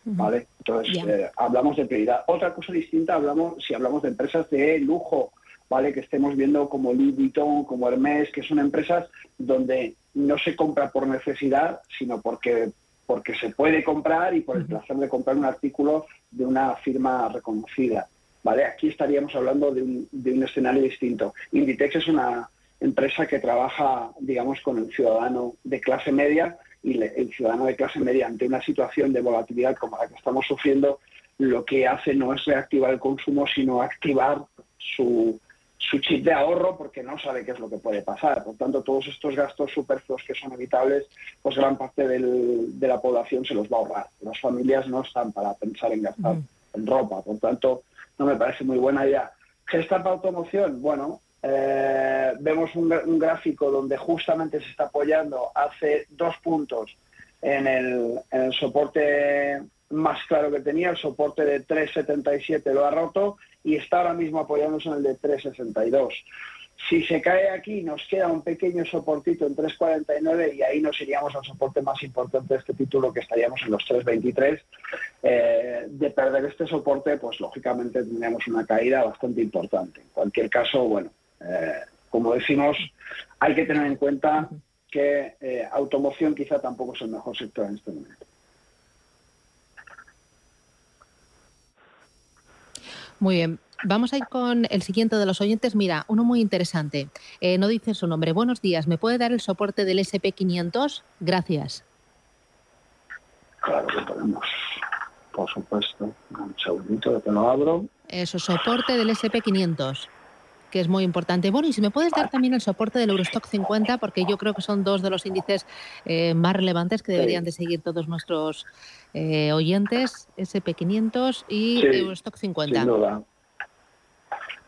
Speaker 19: ¿vale? Entonces, hablamos de prioridad. Otra cosa distinta, hablamos si hablamos de empresas de lujo ¿vale? Que estemos viendo como Louis Vuitton, como Hermès, que son empresas donde no se compra por necesidad, sino porque porque se puede comprar y por el placer de comprar un artículo de una firma reconocida. ¿vale? Aquí estaríamos hablando de un, de un escenario distinto. Inditex es una empresa que trabaja, digamos, con el ciudadano de clase media y el ciudadano de clase media ante una situación de volatilidad como la que estamos sufriendo, lo que hace no es reactivar el consumo, sino activar su, su chip de ahorro porque no sabe qué es lo que puede pasar. Por tanto, todos estos gastos superfluos que son evitables, pues gran parte de la población se los va a ahorrar. Las familias no están para pensar en gastar en ropa. Por tanto, no me parece muy buena idea. Gesta para automoción, bueno, eh, vemos un, gráfico donde justamente se está apoyando hace dos puntos en el, en el soporte más claro que tenía, el soporte de 3,77 lo ha roto y está ahora mismo apoyándose en el de 3,62. Si se cae aquí, nos queda un pequeño soportito en 3,49 y ahí nos iríamos al soporte más importante de este título, que estaríamos en los 3,23. Eh, de perder este soporte, pues lógicamente tendríamos una caída bastante importante. En cualquier caso, bueno, eh, como decimos, hay que tener en cuenta que eh, automoción quizá tampoco es el mejor sector en este momento.
Speaker 18: Muy bien. Vamos a ir con el siguiente de los oyentes. Mira, uno muy interesante. Eh, no dice su nombre. Buenos días. ¿Me puede dar el soporte del SP500? Gracias.
Speaker 19: Claro que podemos. Por supuesto. Un segundito que lo abro.
Speaker 18: Eso, soporte del SP500 que es muy importante. Bueno, y si me puedes dar también el soporte del Eurostock 50, porque yo creo que son dos de los índices eh, más relevantes que deberían de seguir todos nuestros eh, oyentes, SP500 y Eurostock 50. Sin duda.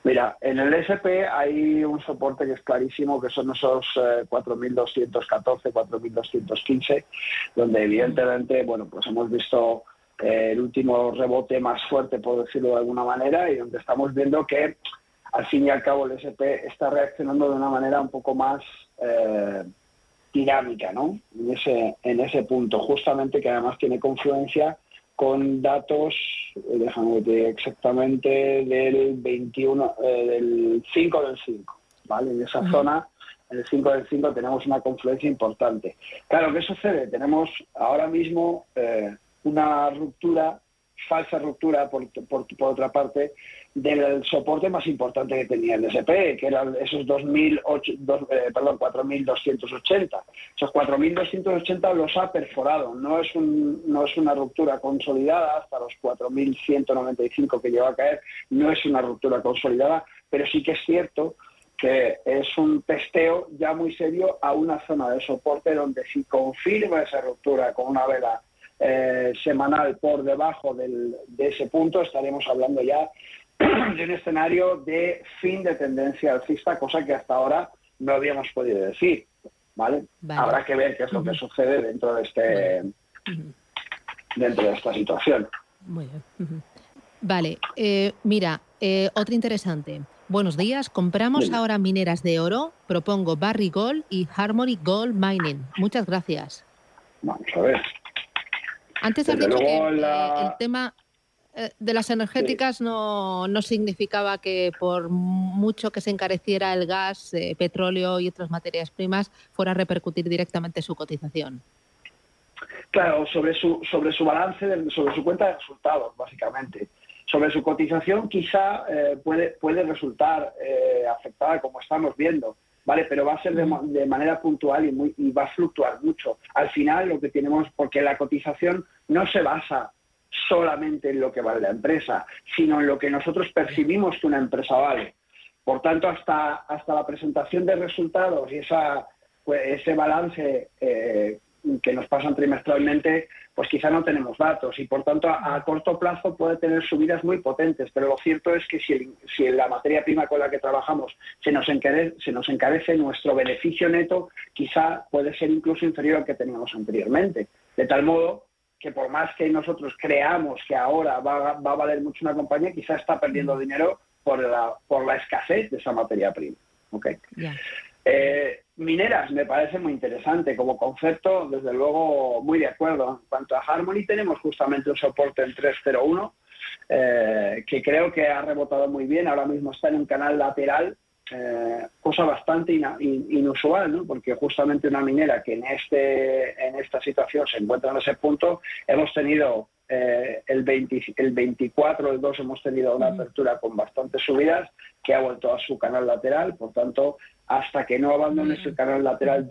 Speaker 19: Mira, en el SP hay un soporte que es clarísimo, que son esos 4.214, eh, 4.215, donde evidentemente, bueno, pues hemos visto el último rebote más fuerte, por decirlo de alguna manera, y donde estamos viendo que al fin y al cabo el SP está reaccionando de una manera un poco más eh, dinámica, ¿no? En ese, en ese punto, justamente que además tiene confluencia con datos, eh, déjame ver exactamente, del 21, eh, del 5 del 5, ¿vale? En esa zona, en el 5 del 5 tenemos una confluencia importante. Claro, ¿qué sucede? Tenemos ahora mismo una ruptura, falsa ruptura, por, por, por otra parte, del soporte más importante que tenía el SP, que eran esos 2.000, eh, perdón, 4.280. Esos 4.280 los ha perforado, no es, un, no es una ruptura consolidada hasta los 4.195 que lleva a caer, no es una ruptura consolidada, pero sí que es cierto que es un testeo ya muy serio a una zona de soporte donde si confirma esa ruptura con una vela eh, semanal por debajo del, de ese punto, estaremos hablando ya (clears throat) de un escenario de fin de tendencia alcista, cosa que hasta ahora no habíamos podido decir. ¿vale? Habrá que ver qué es lo que sucede dentro de este dentro de esta situación.
Speaker 18: Muy bien. Vale, eh, mira, eh, otra interesante. Buenos días. Compramos ahora mineras de oro. Propongo Barry Gold y Harmony Gold Mining. Muchas gracias.
Speaker 19: Vamos a ver.
Speaker 18: Antes has dicho que el tema eh, de las energéticas no, no, significaba que por mucho que se encareciera el gas, eh, petróleo y otras materias primas, fuera a repercutir directamente su cotización.
Speaker 19: Claro, sobre su, sobre su balance, sobre su cuenta de resultados, básicamente. Sobre su cotización quizá eh, puede, puede resultar eh, afectada, como estamos viendo, ¿vale? Pero va a ser de, manera puntual y, muy, y va a fluctuar mucho. Al final lo que tenemos, porque la cotización no se basa solamente en lo que vale la empresa, sino en lo que nosotros percibimos que una empresa vale. Por tanto, hasta, hasta la presentación de resultados y esa, pues, ese balance eh, que nos pasan trimestralmente, pues quizá no tenemos datos y por tanto a, corto plazo puede tener subidas muy potentes, pero lo cierto es que si, si la materia prima con la que trabajamos se nos, encarece, se nos encarece, nuestro beneficio neto quizá puede ser incluso inferior al que teníamos anteriormente. De tal modo que por más que nosotros creamos que ahora va, va a valer mucho una compañía, quizá está perdiendo dinero por la, por la escasez de esa materia prima. ¿okay? Eh, mineras me parece muy interesante como concepto, desde luego muy de acuerdo. En cuanto a Harmony tenemos justamente un soporte en 301 eh, que creo que ha rebotado muy bien, ahora mismo está en un canal lateral, eh, cosa bastante inusual, ¿no? porque justamente una minera que en, este, en esta situación se encuentra en ese punto, hemos tenido el, el 24 del 2 hemos tenido una apertura con bastantes subidas que ha vuelto a su canal lateral, por tanto hasta que no abandones el canal lateral